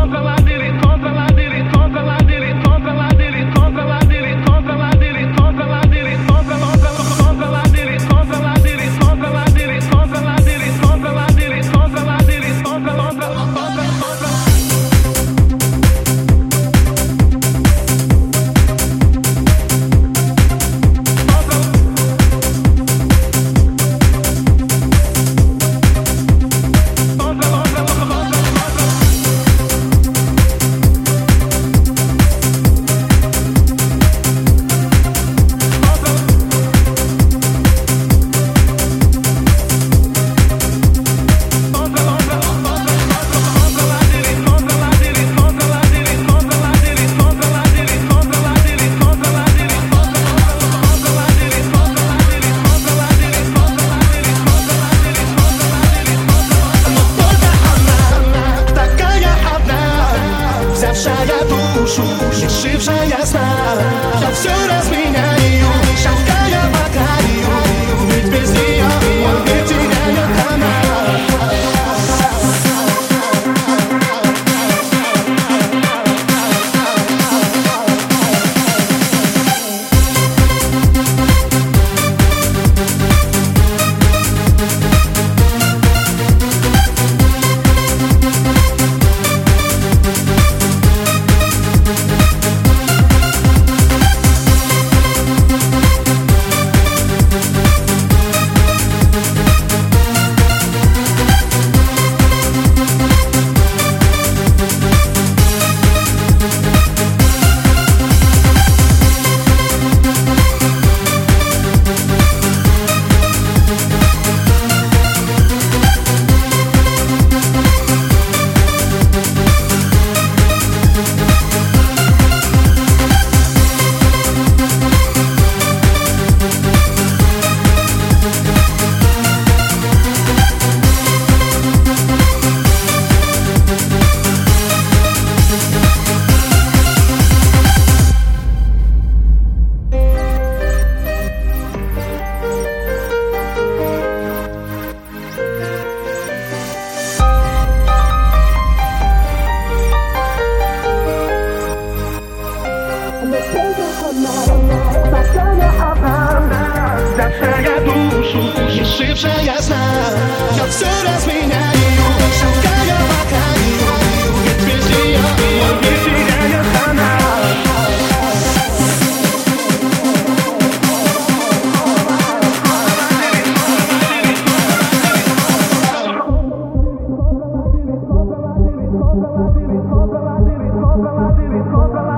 Uncle, I did że ja znam. бывшая сна Я все разменяю, шукая по краю Ведь без нее и не теряет она Contra la